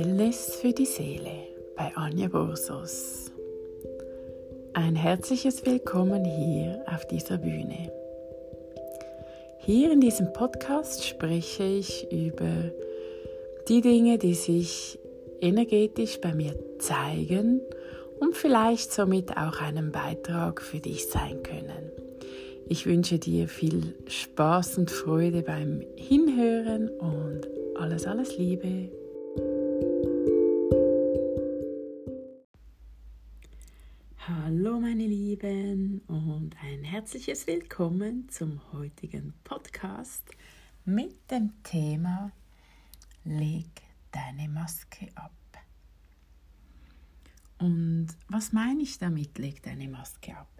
Wellness für die Seele bei Anja Borsos. Ein herzliches Willkommen hier auf dieser Bühne. Hier in diesem Podcast spreche ich über die Dinge, die sich energetisch bei mir zeigen und vielleicht somit auch einen Beitrag für dich sein können. Ich wünsche dir viel Spaß und Freude beim Hinhören und alles, alles Liebe. Meine Lieben und ein herzliches Willkommen zum heutigen Podcast mit dem Thema Leg deine Maske ab. Und was meine ich damit, leg deine Maske ab?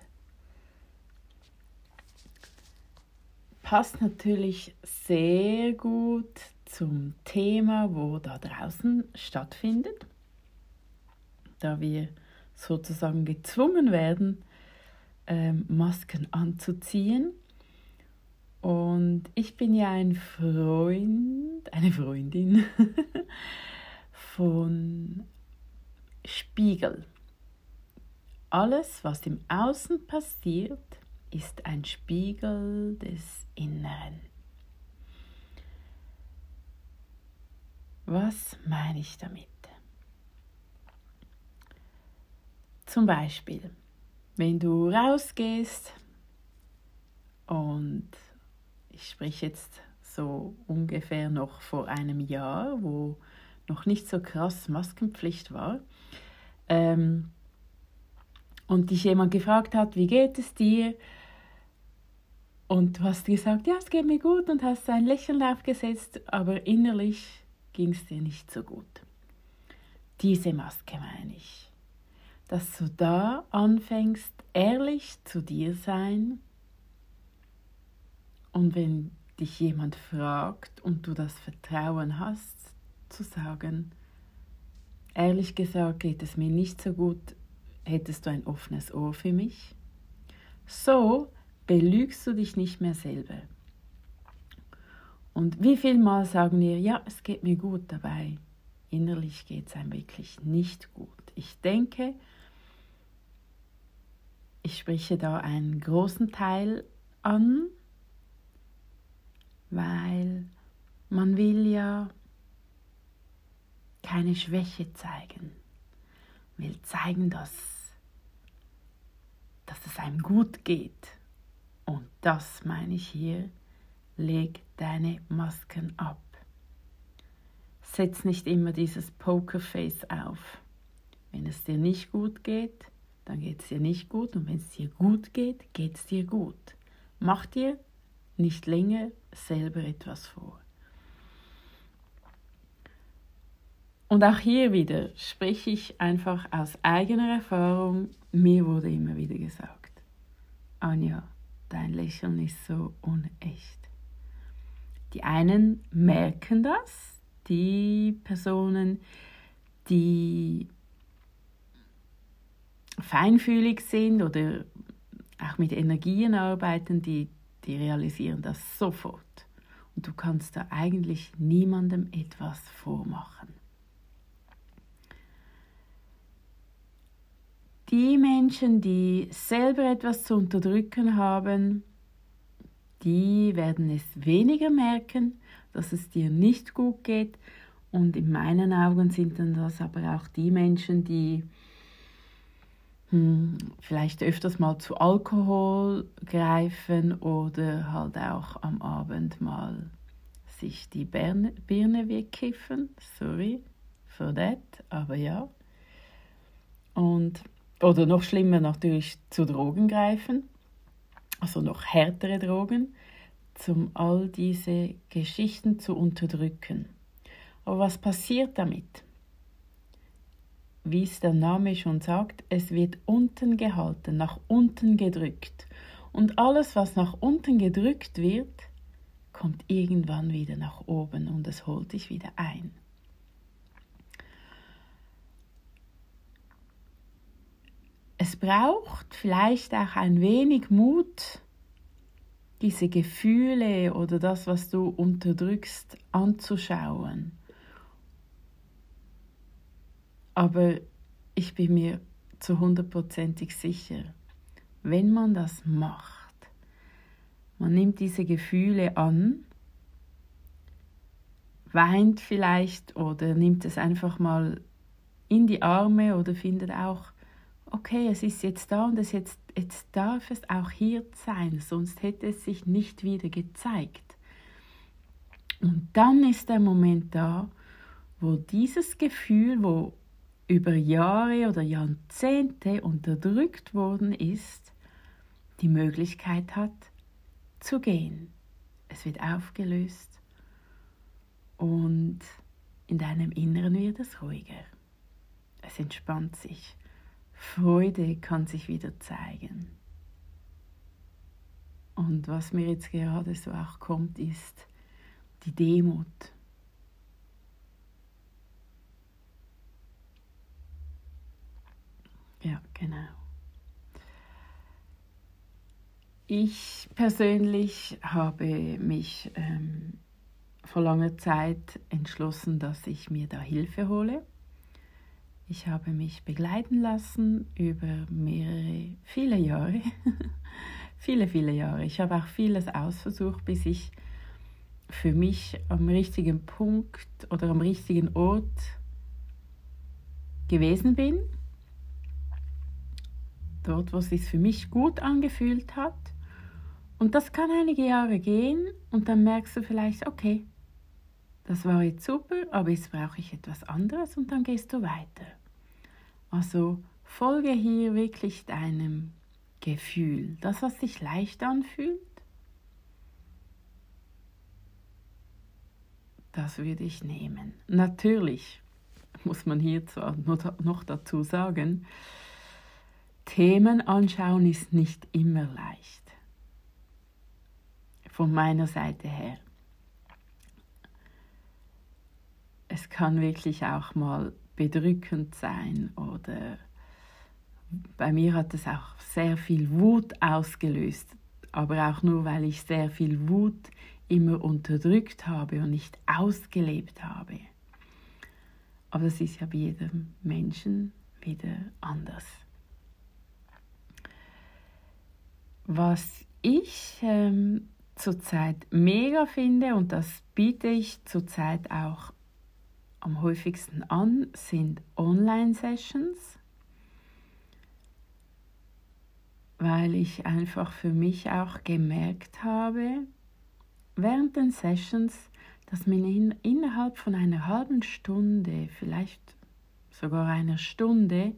Passt natürlich sehr gut zum Thema, wo da draußen stattfindet, da wir sozusagen gezwungen werden, ähm, Masken anzuziehen. Und ich bin ja ein Freund, eine Freundin von Spiegel. Alles, was im Außen passiert, ist ein Spiegel des Inneren. Was meine ich damit? Zum Beispiel, wenn du rausgehst und ich spreche jetzt so ungefähr noch vor einem Jahr, wo noch nicht so krass Maskenpflicht war, ähm, und dich jemand gefragt hat, wie geht es dir? Und du hast gesagt, ja, es geht mir gut und hast ein Lächeln aufgesetzt, aber innerlich ging es dir nicht so gut. Diese Maske meine ich dass du da anfängst, ehrlich zu dir sein. Und wenn dich jemand fragt und du das Vertrauen hast, zu sagen, ehrlich gesagt geht es mir nicht so gut, hättest du ein offenes Ohr für mich? So belügst du dich nicht mehr selber. Und wie viel Mal sagen wir, ja, es geht mir gut dabei. Innerlich geht es einem wirklich nicht gut. Ich denke, ich spreche da einen großen Teil an, weil man will ja keine Schwäche zeigen, will zeigen, dass, dass es einem gut geht. Und das meine ich hier, leg deine Masken ab. Setz nicht immer dieses Pokerface auf. Wenn es dir nicht gut geht, dann geht es dir nicht gut und wenn es dir gut geht, geht es dir gut. Mach dir nicht länger selber etwas vor. Und auch hier wieder spreche ich einfach aus eigener Erfahrung. Mir wurde immer wieder gesagt, Anja, dein Lächeln ist so unecht. Die einen merken das, die Personen, die feinfühlig sind oder auch mit Energien arbeiten, die, die realisieren das sofort. Und du kannst da eigentlich niemandem etwas vormachen. Die Menschen, die selber etwas zu unterdrücken haben, die werden es weniger merken, dass es dir nicht gut geht. Und in meinen Augen sind dann das aber auch die Menschen, die vielleicht öfters mal zu Alkohol greifen oder halt auch am Abend mal sich die Birne, Birne wegkiffen. Sorry for that, aber ja. Und, oder noch schlimmer natürlich zu Drogen greifen, also noch härtere Drogen, um all diese Geschichten zu unterdrücken. Aber was passiert damit? Wie es der Name schon sagt, es wird unten gehalten, nach unten gedrückt. Und alles, was nach unten gedrückt wird, kommt irgendwann wieder nach oben und es holt dich wieder ein. Es braucht vielleicht auch ein wenig Mut, diese Gefühle oder das, was du unterdrückst, anzuschauen Aber ich bin mir zu hundertprozentig sicher, wenn man das macht, man nimmt diese Gefühle an, weint vielleicht oder nimmt es einfach mal in die Arme oder findet auch, okay, es ist jetzt da und es jetzt, jetzt darf es auch hier sein, sonst hätte es sich nicht wieder gezeigt. Und dann ist der Moment da, wo dieses Gefühl, wo über Jahre oder Jahrzehnte unterdrückt worden ist, die Möglichkeit hat zu gehen. Es wird aufgelöst und in deinem Inneren wird es ruhiger. Es entspannt sich. Freude kann sich wieder zeigen. Und was mir jetzt gerade so auch kommt, ist die Demut. Ja, genau. Ich persönlich habe mich ähm, vor langer Zeit entschlossen, dass ich mir da Hilfe hole. Ich habe mich begleiten lassen über mehrere, viele Jahre. viele, viele Jahre. Ich habe auch vieles ausversucht, bis ich für mich am richtigen Punkt oder am richtigen Ort gewesen bin. Dort, wo es sich für mich gut angefühlt hat. Und das kann einige Jahre gehen und dann merkst du vielleicht, okay, das war jetzt super, aber jetzt brauche ich etwas anderes und dann gehst du weiter. Also folge hier wirklich deinem Gefühl, das, was sich leicht anfühlt. Das würde ich nehmen. Natürlich muss man hier zwar noch dazu sagen, Themen anschauen ist nicht immer leicht. Von meiner Seite her. Es kann wirklich auch mal bedrückend sein oder bei mir hat es auch sehr viel Wut ausgelöst, aber auch nur, weil ich sehr viel Wut immer unterdrückt habe und nicht ausgelebt habe. Aber das ist ja bei jedem Menschen wieder anders. Was ich ähm, zurzeit mega finde, und das biete ich zurzeit auch am häufigsten an, sind Online-Sessions, weil ich einfach für mich auch gemerkt habe, während den Sessions, dass man in, innerhalb von einer halben Stunde, vielleicht sogar einer Stunde,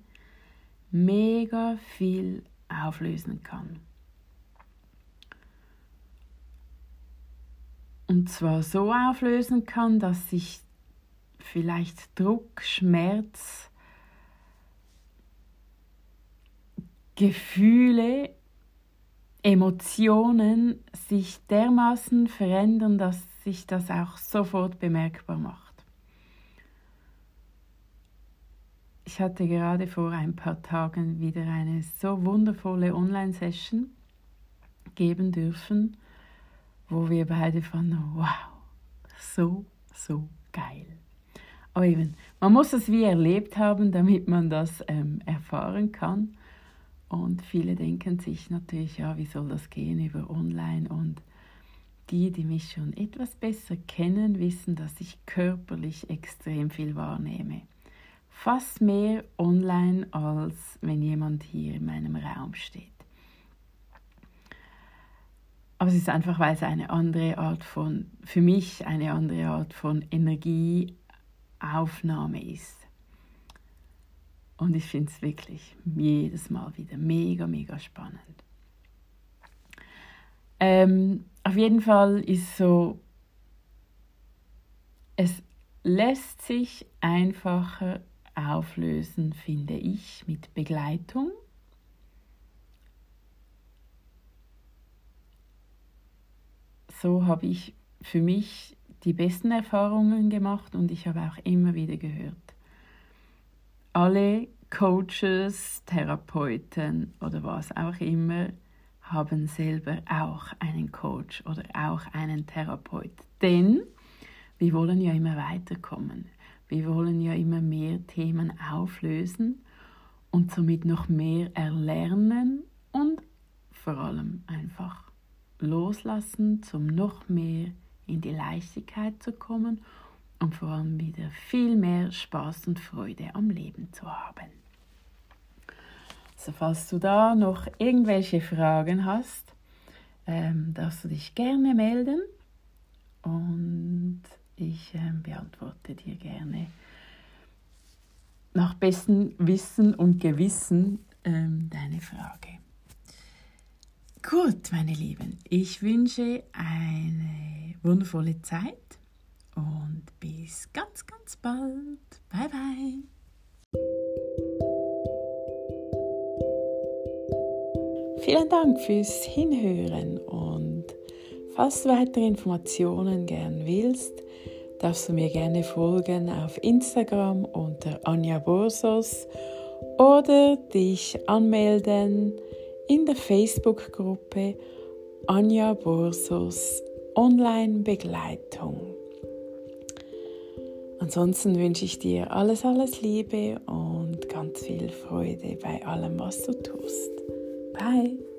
mega viel auflösen kann. Und zwar so auflösen kann, dass sich vielleicht Druck, Schmerz, Gefühle, Emotionen sich dermaßen verändern, dass sich das auch sofort bemerkbar macht. Ich hatte gerade vor ein paar Tagen wieder eine so wundervolle Online-Session geben dürfen, wo wir beide fanden, wow, so, so geil. Aber eben, man muss es wie erlebt haben, damit man das ähm, erfahren kann. Und viele denken sich natürlich, ja, wie soll das gehen über online? Und die, die mich schon etwas besser kennen, wissen, dass ich körperlich extrem viel wahrnehme. Fast mehr online, als wenn jemand hier in meinem Raum steht. Aber es ist einfach, weil es eine andere Art von, für mich eine andere Art von Energie Aufnahme ist. Und ich finde es wirklich jedes Mal wieder mega, mega spannend. Ähm, auf jeden Fall ist so, es lässt sich einfacher auflösen, finde ich, mit Begleitung. So habe ich für mich die besten Erfahrungen gemacht und ich habe auch immer wieder gehört, alle Coaches, Therapeuten oder was auch immer haben selber auch einen Coach oder auch einen Therapeut. Denn wir wollen ja immer weiterkommen. wir wollen ja immer mehr Themen auflösen und somit noch mehr erlernen und vor allem einfach loslassen, zum noch mehr in die Leichtigkeit zu kommen und vor allem wieder viel mehr Spaß und Freude am Leben zu haben. Also falls du da noch irgendwelche Fragen hast, ähm, darfst du dich gerne melden und ich ähm, beantworte dir gerne nach bestem Wissen und Gewissen ähm, deine Frage. Gut, meine Lieben, ich wünsche eine wundervolle Zeit und bis ganz, ganz bald. Bye, bye. Vielen Dank fürs Hinhören und falls du weitere Informationen gern willst, darfst du mir gerne folgen auf Instagram unter Anja Borsos oder dich anmelden in der Facebook-Gruppe Anja Borsos Online-Begleitung. Ansonsten wünsche ich dir alles, alles Liebe und ganz viel Freude bei allem, was du tust. Bye!